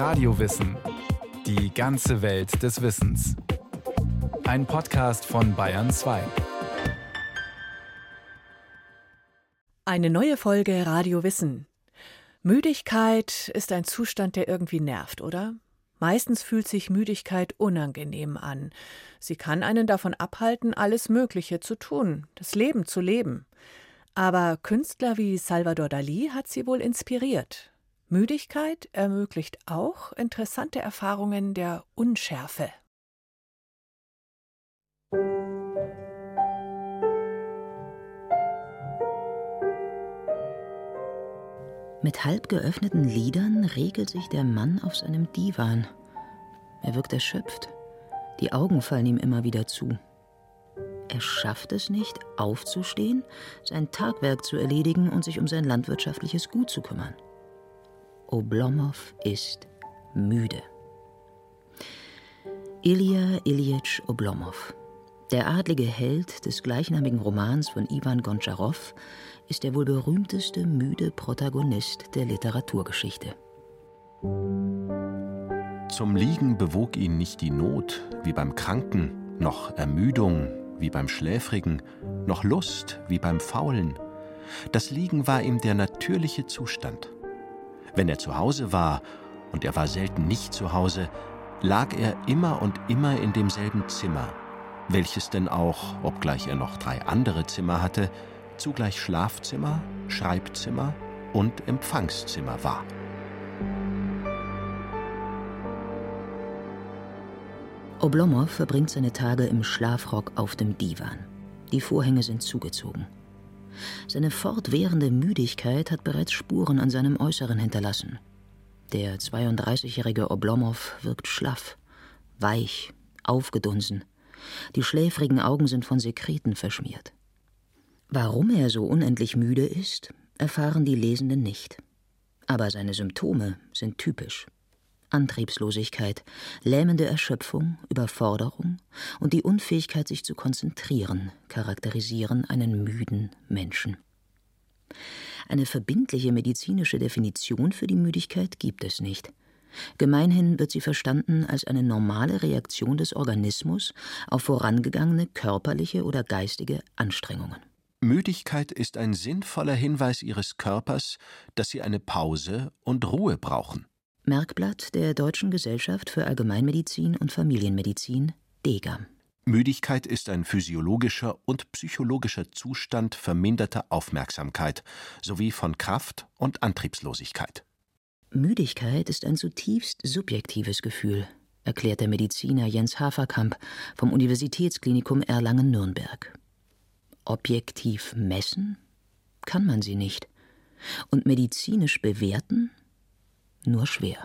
Radiowissen. Die ganze Welt des Wissens. Ein Podcast von Bayern 2. Eine neue Folge Radio Wissen. Müdigkeit ist ein Zustand, der irgendwie nervt, oder? Meistens fühlt sich Müdigkeit unangenehm an. Sie kann einen davon abhalten, alles Mögliche zu tun, das Leben zu leben. Aber Künstler wie Salvador Dali hat sie wohl inspiriert. Müdigkeit ermöglicht auch interessante Erfahrungen der Unschärfe. Mit halb geöffneten Lidern regelt sich der Mann auf seinem Divan. Er wirkt erschöpft. Die Augen fallen ihm immer wieder zu. Er schafft es nicht, aufzustehen, sein Tagwerk zu erledigen und sich um sein landwirtschaftliches Gut zu kümmern. Oblomov ist müde. Ilya Ilyich Oblomov, der adlige Held des gleichnamigen Romans von Iwan Gontscharow, ist der wohl berühmteste müde Protagonist der Literaturgeschichte. Zum Liegen bewog ihn nicht die Not, wie beim Kranken, noch Ermüdung, wie beim Schläfrigen, noch Lust wie beim Faulen. Das Liegen war ihm der natürliche Zustand. Wenn er zu Hause war, und er war selten nicht zu Hause, lag er immer und immer in demselben Zimmer, welches denn auch, obgleich er noch drei andere Zimmer hatte, zugleich Schlafzimmer, Schreibzimmer und Empfangszimmer war. Oblomov verbringt seine Tage im Schlafrock auf dem Divan. Die Vorhänge sind zugezogen. Seine fortwährende Müdigkeit hat bereits Spuren an seinem Äußeren hinterlassen. Der 32-jährige Oblomov wirkt schlaff, weich, aufgedunsen. Die schläfrigen Augen sind von Sekreten verschmiert. Warum er so unendlich müde ist, erfahren die Lesenden nicht. Aber seine Symptome sind typisch. Antriebslosigkeit, lähmende Erschöpfung, Überforderung und die Unfähigkeit, sich zu konzentrieren, charakterisieren einen müden Menschen. Eine verbindliche medizinische Definition für die Müdigkeit gibt es nicht. Gemeinhin wird sie verstanden als eine normale Reaktion des Organismus auf vorangegangene körperliche oder geistige Anstrengungen. Müdigkeit ist ein sinnvoller Hinweis Ihres Körpers, dass Sie eine Pause und Ruhe brauchen. Merkblatt der Deutschen Gesellschaft für Allgemeinmedizin und Familienmedizin, DEGAM. Müdigkeit ist ein physiologischer und psychologischer Zustand verminderter Aufmerksamkeit sowie von Kraft und Antriebslosigkeit. Müdigkeit ist ein zutiefst subjektives Gefühl, erklärt der Mediziner Jens Haferkamp vom Universitätsklinikum Erlangen-Nürnberg. Objektiv messen kann man sie nicht und medizinisch bewerten nur schwer.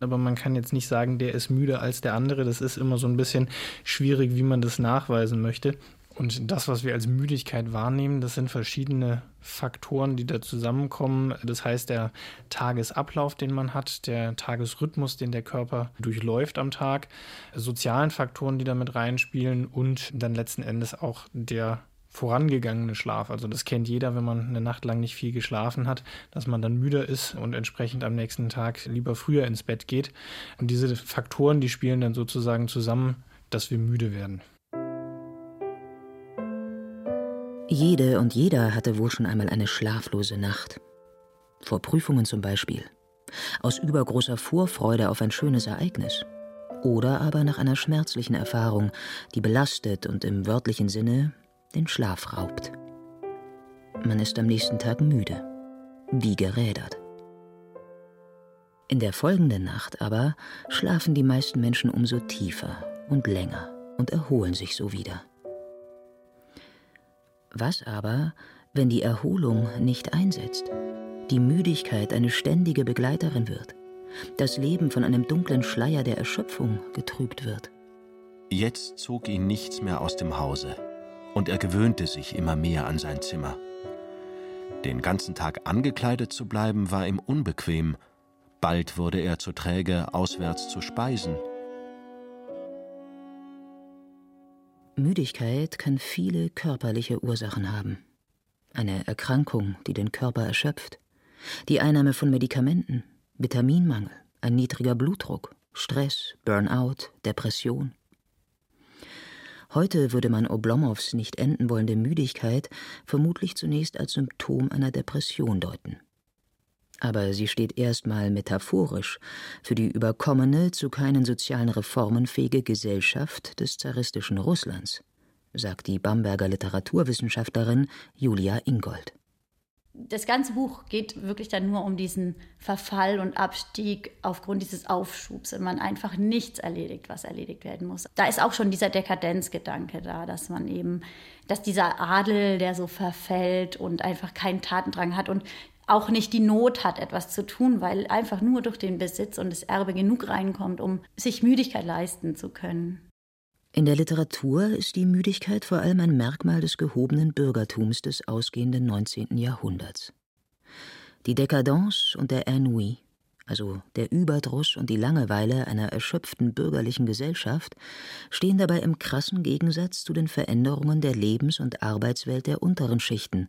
Aber man kann jetzt nicht sagen, der ist müder als der andere. Das ist immer so ein bisschen schwierig, wie man das nachweisen möchte. Und das, was wir als Müdigkeit wahrnehmen, das sind verschiedene Faktoren, die da zusammenkommen. Das heißt, der Tagesablauf, den man hat, der Tagesrhythmus, den der Körper durchläuft am Tag, sozialen Faktoren, die damit reinspielen und dann letzten Endes auch der vorangegangene Schlaf. Also das kennt jeder, wenn man eine Nacht lang nicht viel geschlafen hat, dass man dann müder ist und entsprechend am nächsten Tag lieber früher ins Bett geht. Und diese Faktoren, die spielen dann sozusagen zusammen, dass wir müde werden. Jede und jeder hatte wohl schon einmal eine schlaflose Nacht. Vor Prüfungen zum Beispiel. Aus übergroßer Vorfreude auf ein schönes Ereignis. Oder aber nach einer schmerzlichen Erfahrung, die belastet und im wörtlichen Sinne den Schlaf raubt. Man ist am nächsten Tag müde, wie gerädert. In der folgenden Nacht aber schlafen die meisten Menschen umso tiefer und länger und erholen sich so wieder. Was aber, wenn die Erholung nicht einsetzt, die Müdigkeit eine ständige Begleiterin wird, das Leben von einem dunklen Schleier der Erschöpfung getrübt wird? Jetzt zog ihn nichts mehr aus dem Hause und er gewöhnte sich immer mehr an sein Zimmer. Den ganzen Tag angekleidet zu bleiben war ihm unbequem, bald wurde er zu träge, auswärts zu speisen. Müdigkeit kann viele körperliche Ursachen haben. Eine Erkrankung, die den Körper erschöpft, die Einnahme von Medikamenten, Vitaminmangel, ein niedriger Blutdruck, Stress, Burnout, Depression. Heute würde man Oblomows nicht enden wollende Müdigkeit vermutlich zunächst als Symptom einer Depression deuten. Aber sie steht erstmal metaphorisch für die überkommene, zu keinen sozialen Reformen fähige Gesellschaft des zaristischen Russlands, sagt die Bamberger Literaturwissenschaftlerin Julia Ingold das ganze Buch geht wirklich dann nur um diesen Verfall und Abstieg aufgrund dieses Aufschubs und man einfach nichts erledigt, was erledigt werden muss. Da ist auch schon dieser Dekadenzgedanke da, dass man eben, dass dieser Adel, der so verfällt und einfach keinen Tatendrang hat und auch nicht die Not hat, etwas zu tun, weil einfach nur durch den Besitz und das Erbe genug reinkommt, um sich Müdigkeit leisten zu können. In der Literatur ist die Müdigkeit vor allem ein Merkmal des gehobenen Bürgertums des ausgehenden 19. Jahrhunderts. Die Décadence und der Ennui, also der Überdruss und die Langeweile einer erschöpften bürgerlichen Gesellschaft, stehen dabei im krassen Gegensatz zu den Veränderungen der Lebens- und Arbeitswelt der unteren Schichten,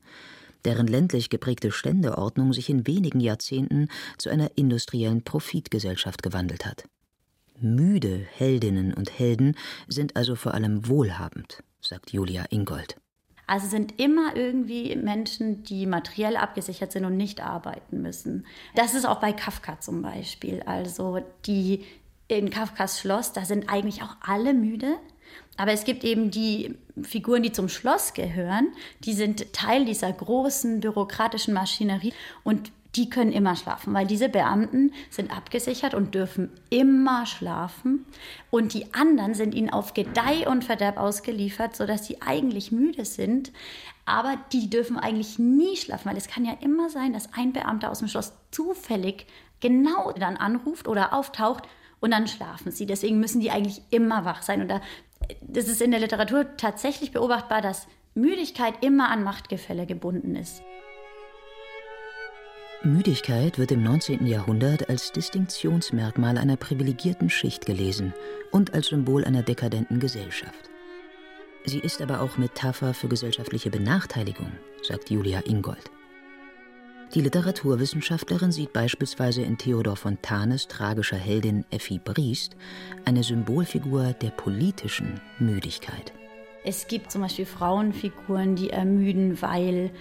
deren ländlich geprägte Ständeordnung sich in wenigen Jahrzehnten zu einer industriellen Profitgesellschaft gewandelt hat. Müde Heldinnen und Helden sind also vor allem wohlhabend, sagt Julia Ingold. Also sind immer irgendwie Menschen, die materiell abgesichert sind und nicht arbeiten müssen. Das ist auch bei Kafka zum Beispiel. Also die in Kafkas Schloss, da sind eigentlich auch alle müde. Aber es gibt eben die Figuren, die zum Schloss gehören, die sind Teil dieser großen bürokratischen Maschinerie und die können immer schlafen, weil diese Beamten sind abgesichert und dürfen immer schlafen. Und die anderen sind ihnen auf Gedeih und Verderb ausgeliefert, sodass sie eigentlich müde sind. Aber die dürfen eigentlich nie schlafen, weil es kann ja immer sein, dass ein Beamter aus dem Schloss zufällig genau dann anruft oder auftaucht und dann schlafen sie. Deswegen müssen die eigentlich immer wach sein. Und da, das ist in der Literatur tatsächlich beobachtbar, dass Müdigkeit immer an Machtgefälle gebunden ist. Müdigkeit wird im 19. Jahrhundert als Distinktionsmerkmal einer privilegierten Schicht gelesen und als Symbol einer dekadenten Gesellschaft. Sie ist aber auch Metapher für gesellschaftliche Benachteiligung, sagt Julia Ingold. Die Literaturwissenschaftlerin sieht beispielsweise in Theodor Fontanes tragischer Heldin Effi Briest eine Symbolfigur der politischen Müdigkeit. Es gibt zum Beispiel Frauenfiguren, die ermüden, weil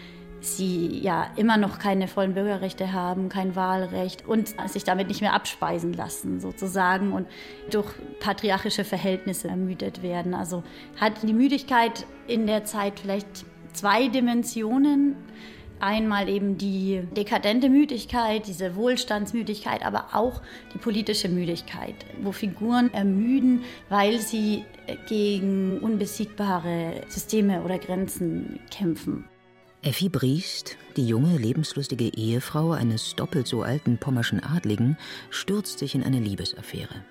sie ja immer noch keine vollen Bürgerrechte haben, kein Wahlrecht und sich damit nicht mehr abspeisen lassen sozusagen und durch patriarchische Verhältnisse ermüdet werden. Also hat die Müdigkeit in der Zeit vielleicht zwei Dimensionen. Einmal eben die dekadente Müdigkeit, diese Wohlstandsmüdigkeit, aber auch die politische Müdigkeit, wo Figuren ermüden, weil sie gegen unbesiegbare Systeme oder Grenzen kämpfen. Effi Briest, die junge, lebenslustige Ehefrau eines doppelt so alten pommerschen Adligen, stürzt sich in eine Liebesaffäre.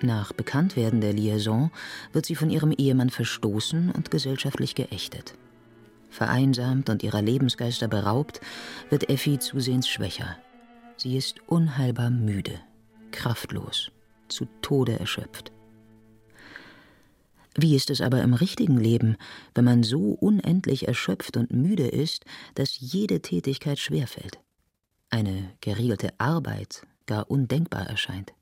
Nach Bekanntwerden der Liaison wird sie von ihrem Ehemann verstoßen und gesellschaftlich geächtet. Vereinsamt und ihrer Lebensgeister beraubt, wird Effi zusehends schwächer. Sie ist unheilbar müde, kraftlos, zu Tode erschöpft. Wie ist es aber im richtigen Leben, wenn man so unendlich erschöpft und müde ist, dass jede Tätigkeit schwerfällt? Eine geregelte Arbeit gar undenkbar erscheint.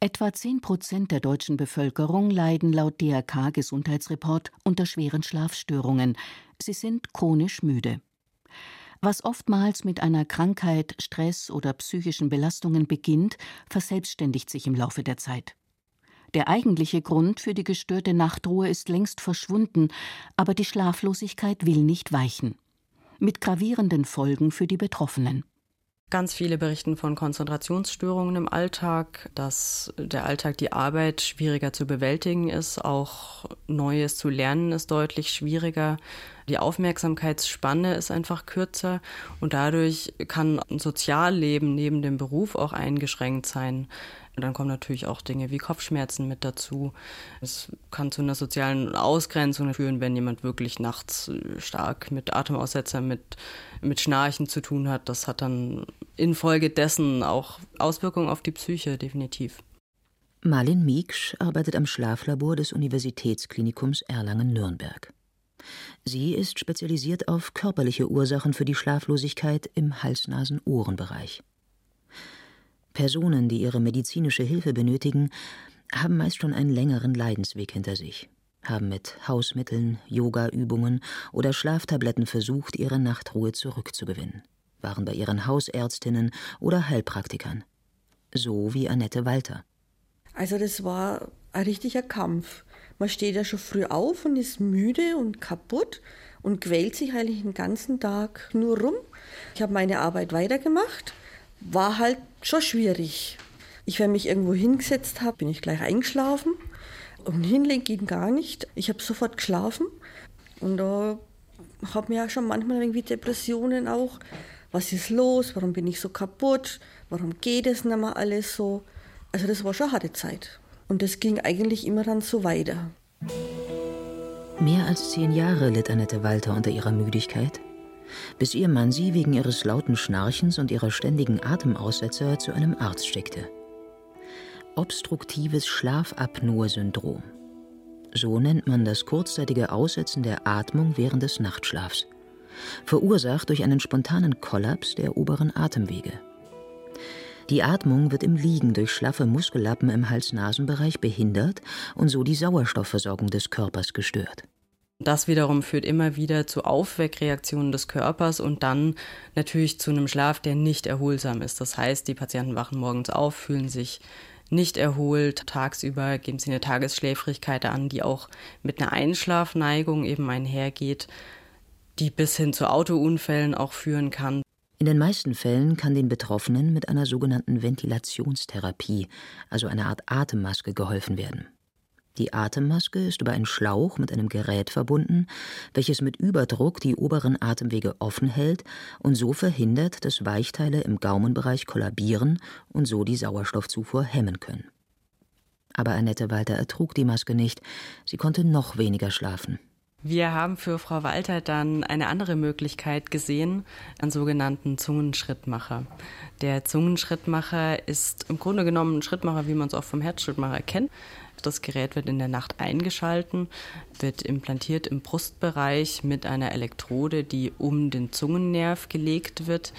Etwa 10 Prozent der deutschen Bevölkerung leiden laut DRK Gesundheitsreport unter schweren Schlafstörungen. Sie sind chronisch müde. Was oftmals mit einer Krankheit, Stress oder psychischen Belastungen beginnt, verselbstständigt sich im Laufe der Zeit. Der eigentliche Grund für die gestörte Nachtruhe ist längst verschwunden, aber die Schlaflosigkeit will nicht weichen. Mit gravierenden Folgen für die Betroffenen. Ganz viele berichten von Konzentrationsstörungen im Alltag, dass der Alltag, die Arbeit schwieriger zu bewältigen ist, auch Neues zu lernen ist deutlich schwieriger. Die Aufmerksamkeitsspanne ist einfach kürzer und dadurch kann ein Sozialleben neben dem Beruf auch eingeschränkt sein. Und dann kommen natürlich auch Dinge wie Kopfschmerzen mit dazu. Es kann zu einer sozialen Ausgrenzung führen, wenn jemand wirklich nachts äh, stark mit Atemaussetzer, mit, mit Schnarchen zu tun hat. Das hat dann infolgedessen auch Auswirkungen auf die Psyche, definitiv. Marlin Mieksch arbeitet am Schlaflabor des Universitätsklinikums Erlangen-Nürnberg. Sie ist spezialisiert auf körperliche Ursachen für die Schlaflosigkeit im Hals-Nasen-Ohren-Bereich. Personen, die ihre medizinische Hilfe benötigen, haben meist schon einen längeren Leidensweg hinter sich, haben mit Hausmitteln, Yoga-Übungen oder Schlaftabletten versucht, ihre Nachtruhe zurückzugewinnen, waren bei ihren Hausärztinnen oder Heilpraktikern. So wie Annette Walter. Also das war ein richtiger Kampf. Man steht ja schon früh auf und ist müde und kaputt und quält sich eigentlich den ganzen Tag nur rum. Ich habe meine Arbeit weitergemacht, war halt schon schwierig. Ich, wenn mich irgendwo hingesetzt habe, bin ich gleich eingeschlafen. Und hinlegen ging gar nicht. Ich habe sofort geschlafen. Und da habe mir ja schon manchmal irgendwie Depressionen auch. Was ist los? Warum bin ich so kaputt? Warum geht es nicht mehr alles so? Also das war schon harte Zeit. Und das ging eigentlich immer dann so weiter. Mehr als zehn Jahre litt Annette Walter unter ihrer Müdigkeit, bis ihr Mann sie wegen ihres lauten Schnarchens und ihrer ständigen Atemaussetzer zu einem Arzt schickte obstruktives Schlafapnoe-Syndrom. So nennt man das kurzzeitige Aussetzen der Atmung während des Nachtschlafs, verursacht durch einen spontanen Kollaps der oberen Atemwege. Die Atmung wird im Liegen durch schlaffe Muskellappen im Hals-Nasen-Bereich behindert und so die Sauerstoffversorgung des Körpers gestört. Das wiederum führt immer wieder zu Aufweckreaktionen des Körpers und dann natürlich zu einem Schlaf, der nicht erholsam ist. Das heißt, die Patienten wachen morgens auf, fühlen sich nicht erholt. Tagsüber geben sie eine Tagesschläfrigkeit an, die auch mit einer Einschlafneigung eben einhergeht, die bis hin zu Autounfällen auch führen kann. In den meisten Fällen kann den Betroffenen mit einer sogenannten Ventilationstherapie, also einer Art Atemmaske, geholfen werden. Die Atemmaske ist über einen Schlauch mit einem Gerät verbunden, welches mit Überdruck die oberen Atemwege offen hält und so verhindert, dass Weichteile im Gaumenbereich kollabieren und so die Sauerstoffzufuhr hemmen können. Aber Annette Walter ertrug die Maske nicht, sie konnte noch weniger schlafen. Wir haben für Frau Walter dann eine andere Möglichkeit gesehen, einen sogenannten Zungenschrittmacher. Der Zungenschrittmacher ist im Grunde genommen ein Schrittmacher, wie man es auch vom Herzschrittmacher kennt. Das Gerät wird in der Nacht eingeschalten, wird implantiert im Brustbereich mit einer Elektrode, die um den Zungennerv gelegt wird.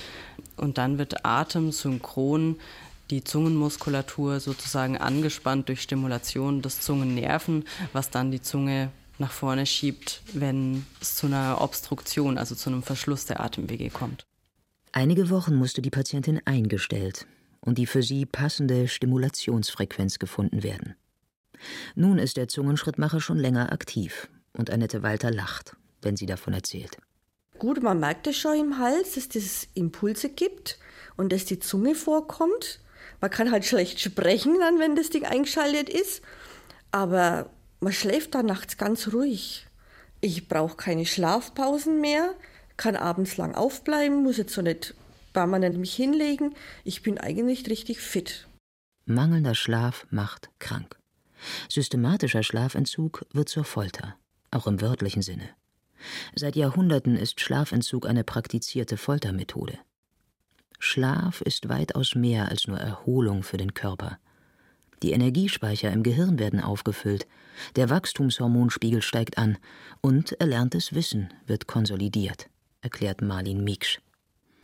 Und dann wird atemsynchron die Zungenmuskulatur sozusagen angespannt durch Stimulation des Zungennerven, was dann die Zunge nach vorne schiebt, wenn es zu einer Obstruktion, also zu einem Verschluss der Atemwege kommt. Einige Wochen musste die Patientin eingestellt und die für sie passende Stimulationsfrequenz gefunden werden. Nun ist der Zungenschrittmacher schon länger aktiv und Annette Walter lacht, wenn sie davon erzählt. Gut, man merkt es schon im Hals, dass es Impulse gibt und dass die Zunge vorkommt. Man kann halt schlecht sprechen dann, wenn das Ding eingeschaltet ist. Aber man schläft da nachts ganz ruhig. Ich brauche keine Schlafpausen mehr, kann abends lang aufbleiben, muss jetzt so nicht permanent mich hinlegen. Ich bin eigentlich richtig fit. Mangelnder Schlaf macht krank. Systematischer Schlafentzug wird zur Folter, auch im wörtlichen Sinne. Seit Jahrhunderten ist Schlafentzug eine praktizierte Foltermethode. Schlaf ist weitaus mehr als nur Erholung für den Körper. Die Energiespeicher im Gehirn werden aufgefüllt, der Wachstumshormonspiegel steigt an und erlerntes Wissen wird konsolidiert, erklärt Marlin Mieksch.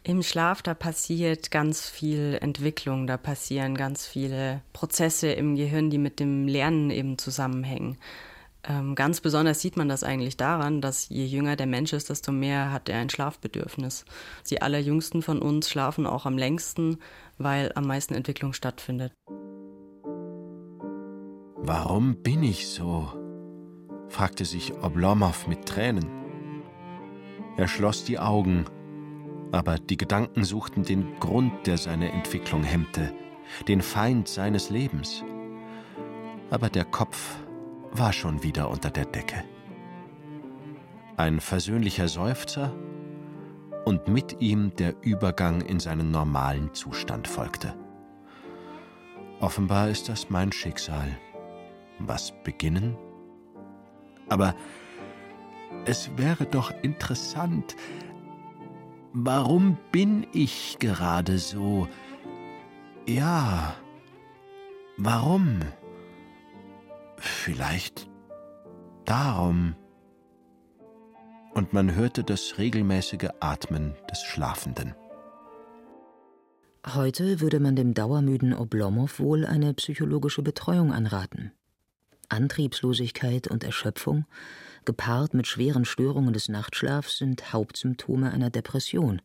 Im Schlaf, da passiert ganz viel Entwicklung, da passieren ganz viele Prozesse im Gehirn, die mit dem Lernen eben zusammenhängen. Ähm, ganz besonders sieht man das eigentlich daran, dass je jünger der Mensch ist, desto mehr hat er ein Schlafbedürfnis. Die allerjüngsten von uns schlafen auch am längsten, weil am meisten Entwicklung stattfindet. Warum bin ich so? fragte sich Oblomov mit Tränen. Er schloss die Augen aber die Gedanken suchten den Grund, der seine Entwicklung hemmte, den Feind seines Lebens. Aber der Kopf war schon wieder unter der Decke. Ein versöhnlicher Seufzer und mit ihm der Übergang in seinen normalen Zustand folgte. Offenbar ist das mein Schicksal. Was beginnen? Aber es wäre doch interessant, Warum bin ich gerade so? Ja, warum? Vielleicht darum. Und man hörte das regelmäßige Atmen des Schlafenden. Heute würde man dem dauermüden Oblomow wohl eine psychologische Betreuung anraten. Antriebslosigkeit und Erschöpfung, gepaart mit schweren Störungen des Nachtschlafs, sind Hauptsymptome einer Depression.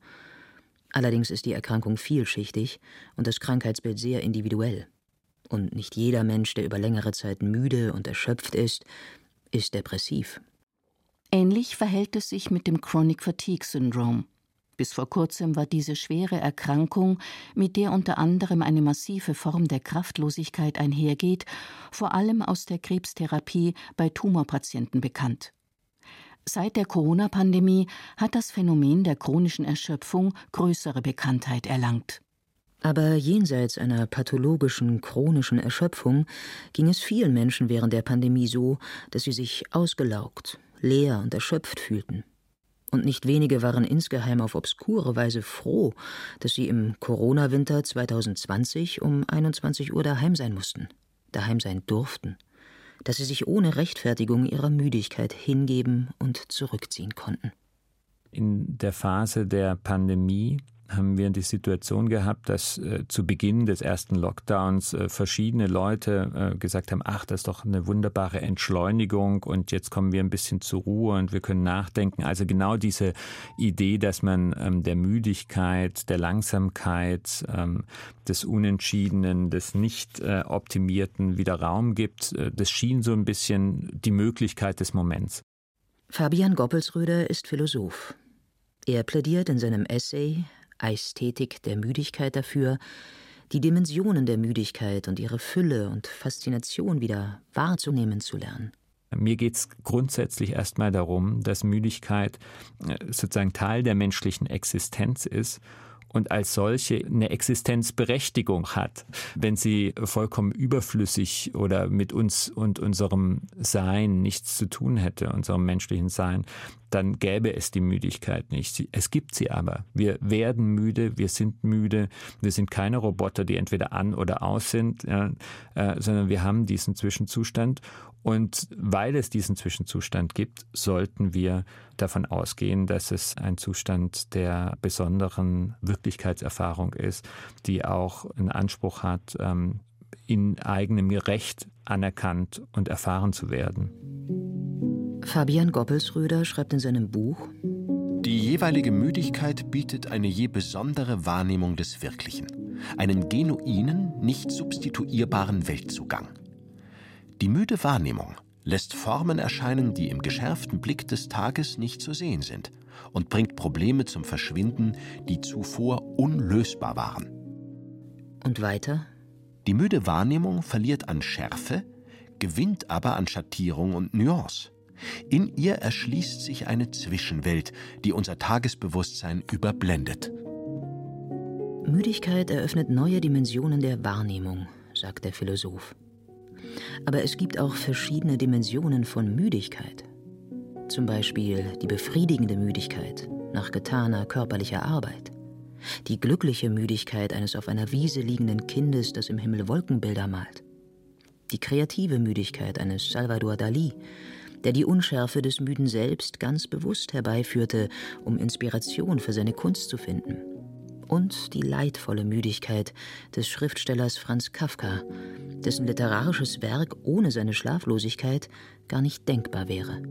Allerdings ist die Erkrankung vielschichtig und das Krankheitsbild sehr individuell. Und nicht jeder Mensch, der über längere Zeit müde und erschöpft ist, ist depressiv. Ähnlich verhält es sich mit dem Chronic Fatigue Syndrome. Bis vor kurzem war diese schwere Erkrankung, mit der unter anderem eine massive Form der Kraftlosigkeit einhergeht, vor allem aus der Krebstherapie bei Tumorpatienten bekannt. Seit der Corona-Pandemie hat das Phänomen der chronischen Erschöpfung größere Bekanntheit erlangt. Aber jenseits einer pathologischen chronischen Erschöpfung ging es vielen Menschen während der Pandemie so, dass sie sich ausgelaugt, leer und erschöpft fühlten und nicht wenige waren insgeheim auf obskure Weise froh, dass sie im Corona-Winter 2020 um 21 Uhr daheim sein mussten, daheim sein durften, dass sie sich ohne Rechtfertigung ihrer Müdigkeit hingeben und zurückziehen konnten. In der Phase der Pandemie haben wir die Situation gehabt, dass äh, zu Beginn des ersten Lockdowns äh, verschiedene Leute äh, gesagt haben, ach, das ist doch eine wunderbare Entschleunigung und jetzt kommen wir ein bisschen zur Ruhe und wir können nachdenken. Also genau diese Idee, dass man ähm, der Müdigkeit, der Langsamkeit, ähm, des Unentschiedenen, des nicht äh, wieder Raum gibt, äh, das schien so ein bisschen die Möglichkeit des Moments. Fabian Goppelsröder ist Philosoph. Er plädiert in seinem Essay Ästhetik der Müdigkeit dafür, die Dimensionen der Müdigkeit und ihre Fülle und Faszination wieder wahrzunehmen zu lernen. Mir geht es grundsätzlich erstmal darum, dass Müdigkeit äh, sozusagen Teil der menschlichen Existenz ist und als solche eine Existenzberechtigung hat. Wenn sie vollkommen überflüssig oder mit uns und unserem Sein nichts zu tun hätte, unserem menschlichen Sein, dann gäbe es die Müdigkeit nicht. Es gibt sie aber. Wir werden müde, wir sind müde, wir sind keine Roboter, die entweder an oder aus sind, ja, äh, sondern wir haben diesen Zwischenzustand. Und weil es diesen Zwischenzustand gibt, sollten wir davon ausgehen, dass es ein Zustand der besonderen Wirklichkeitserfahrung ist, die auch einen Anspruch hat, ähm, in eigenem Recht anerkannt und erfahren zu werden. Fabian Goppelsröder schreibt in seinem Buch Die jeweilige Müdigkeit bietet eine je besondere Wahrnehmung des Wirklichen, einen genuinen, nicht substituierbaren Weltzugang. Die müde Wahrnehmung lässt Formen erscheinen, die im geschärften Blick des Tages nicht zu sehen sind und bringt Probleme zum Verschwinden, die zuvor unlösbar waren. Und weiter? Die müde Wahrnehmung verliert an Schärfe, gewinnt aber an Schattierung und Nuance. In ihr erschließt sich eine Zwischenwelt, die unser Tagesbewusstsein überblendet. Müdigkeit eröffnet neue Dimensionen der Wahrnehmung, sagt der Philosoph. Aber es gibt auch verschiedene Dimensionen von Müdigkeit. Zum Beispiel die befriedigende Müdigkeit nach getaner körperlicher Arbeit. Die glückliche Müdigkeit eines auf einer Wiese liegenden Kindes, das im Himmel Wolkenbilder malt. Die kreative Müdigkeit eines Salvador Dali, der die Unschärfe des Müden selbst ganz bewusst herbeiführte, um Inspiration für seine Kunst zu finden. Und die leidvolle Müdigkeit des Schriftstellers Franz Kafka, dessen literarisches Werk ohne seine Schlaflosigkeit gar nicht denkbar wäre.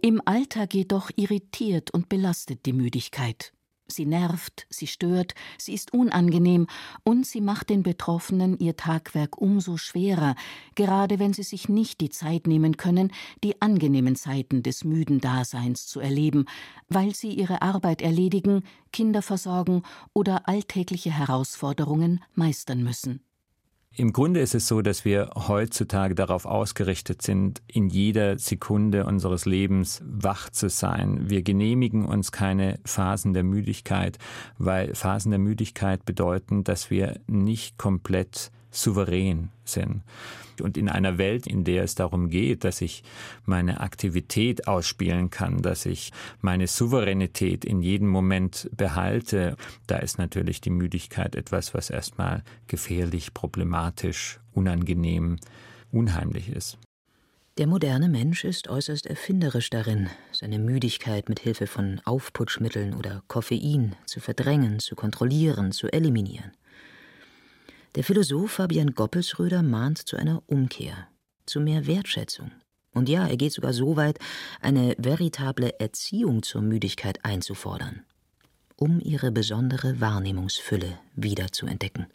Im Alltag jedoch irritiert und belastet die Müdigkeit. Sie nervt, sie stört, sie ist unangenehm und sie macht den Betroffenen ihr Tagwerk umso schwerer, gerade wenn sie sich nicht die Zeit nehmen können, die angenehmen Zeiten des müden Daseins zu erleben, weil sie ihre Arbeit erledigen, Kinder versorgen oder alltägliche Herausforderungen meistern müssen. Im Grunde ist es so, dass wir heutzutage darauf ausgerichtet sind, in jeder Sekunde unseres Lebens wach zu sein. Wir genehmigen uns keine Phasen der Müdigkeit, weil Phasen der Müdigkeit bedeuten, dass wir nicht komplett souverän sind. Und in einer Welt, in der es darum geht, dass ich meine Aktivität ausspielen kann, dass ich meine Souveränität in jedem Moment behalte, da ist natürlich die Müdigkeit etwas, was erstmal gefährlich, problematisch, unangenehm, unheimlich ist. Der moderne Mensch ist äußerst erfinderisch darin, seine Müdigkeit mit Hilfe von Aufputschmitteln oder Koffein zu verdrängen, zu kontrollieren, zu eliminieren. Der Philosoph Fabian Goppelsröder mahnt zu einer Umkehr, zu mehr Wertschätzung. Und ja, er geht sogar so weit, eine veritable Erziehung zur Müdigkeit einzufordern, um ihre besondere Wahrnehmungsfülle wieder zu entdecken.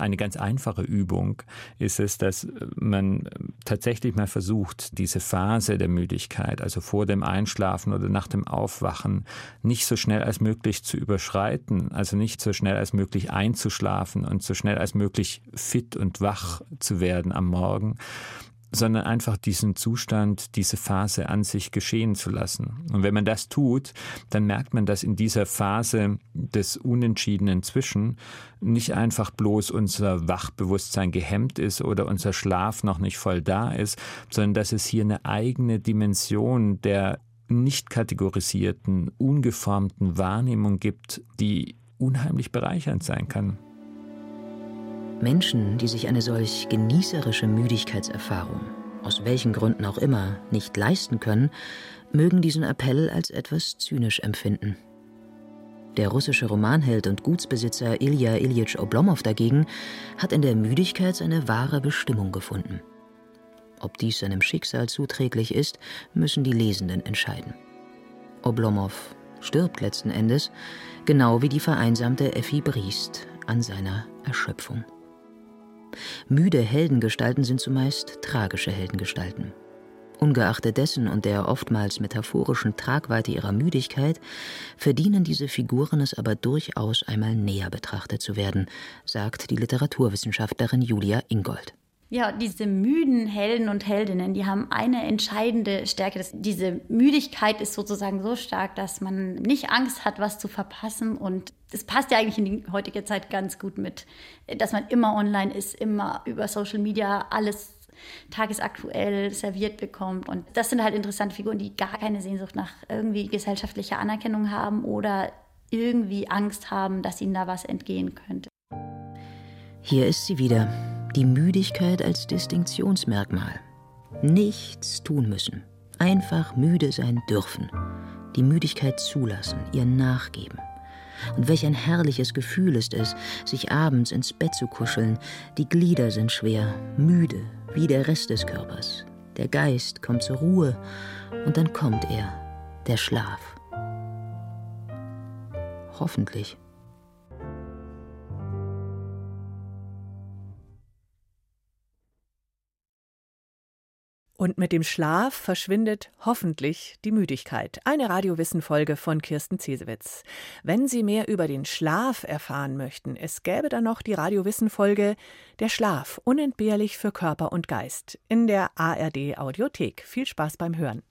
Eine ganz einfache Übung ist es, dass man tatsächlich mal versucht, diese Phase der Müdigkeit, also vor dem Einschlafen oder nach dem Aufwachen, nicht so schnell als möglich zu überschreiten, also nicht so schnell als möglich einzuschlafen und so schnell als möglich fit und wach zu werden am Morgen, sondern einfach diesen Zustand, diese Phase an sich geschehen zu lassen. Und wenn man das tut, dann merkt man, dass in dieser Phase des Unentschiedenen zwischen nicht einfach bloß unser Wachbewusstsein gehemmt ist oder unser Schlaf noch nicht voll da ist, sondern dass es hier eine eigene Dimension der nicht kategorisierten, ungeformten Wahrnehmung gibt, die unheimlich bereichernd sein kann. Menschen, die sich eine solch genießerische Müdigkeitserfahrung, aus welchen Gründen auch immer, nicht leisten können, mögen diesen Appell als etwas zynisch empfinden. Der russische Romanheld und Gutsbesitzer Ilja Iljitsch Oblomov dagegen hat in der Müdigkeit seine wahre Bestimmung gefunden. Ob dies seinem Schicksal zuträglich ist, müssen die Lesenden entscheiden. Oblomov stirbt letzten Endes, genau wie die vereinsamte Effi Briest an seiner Erschöpfung. Müde Heldengestalten sind zumeist tragische Heldengestalten. Ungeachtet dessen und der oftmals metaphorischen Tragweite ihrer Müdigkeit verdienen diese Figuren es aber durchaus einmal näher betrachtet zu werden, sagt die Literaturwissenschaftlerin Julia Ingold. Ja, diese müden Helden und Heldinnen, die haben eine entscheidende Stärke. Diese Müdigkeit ist sozusagen so stark, dass man nicht Angst hat, was zu verpassen. Und das passt ja eigentlich in die heutige Zeit ganz gut mit, dass man immer online ist, immer über Social Media alles tagesaktuell serviert bekommt. Und das sind halt interessante Figuren, die gar keine Sehnsucht nach irgendwie gesellschaftlicher Anerkennung haben oder irgendwie Angst haben, dass ihnen da was entgehen könnte. Hier ist sie wieder die Müdigkeit als Distinktionsmerkmal. Nichts tun müssen, einfach müde sein dürfen, die Müdigkeit zulassen, ihr nachgeben. Und welch ein herrliches Gefühl ist es, sich abends ins Bett zu kuscheln. Die Glieder sind schwer, müde, wie der Rest des Körpers. Der Geist kommt zur Ruhe und dann kommt er, der Schlaf. Hoffentlich. Und mit dem Schlaf verschwindet hoffentlich die Müdigkeit. Eine Radiowissen-Folge von Kirsten Zesewitz. Wenn Sie mehr über den Schlaf erfahren möchten, es gäbe dann noch die Radiowissen-Folge Der Schlaf, unentbehrlich für Körper und Geist in der ARD Audiothek. Viel Spaß beim Hören.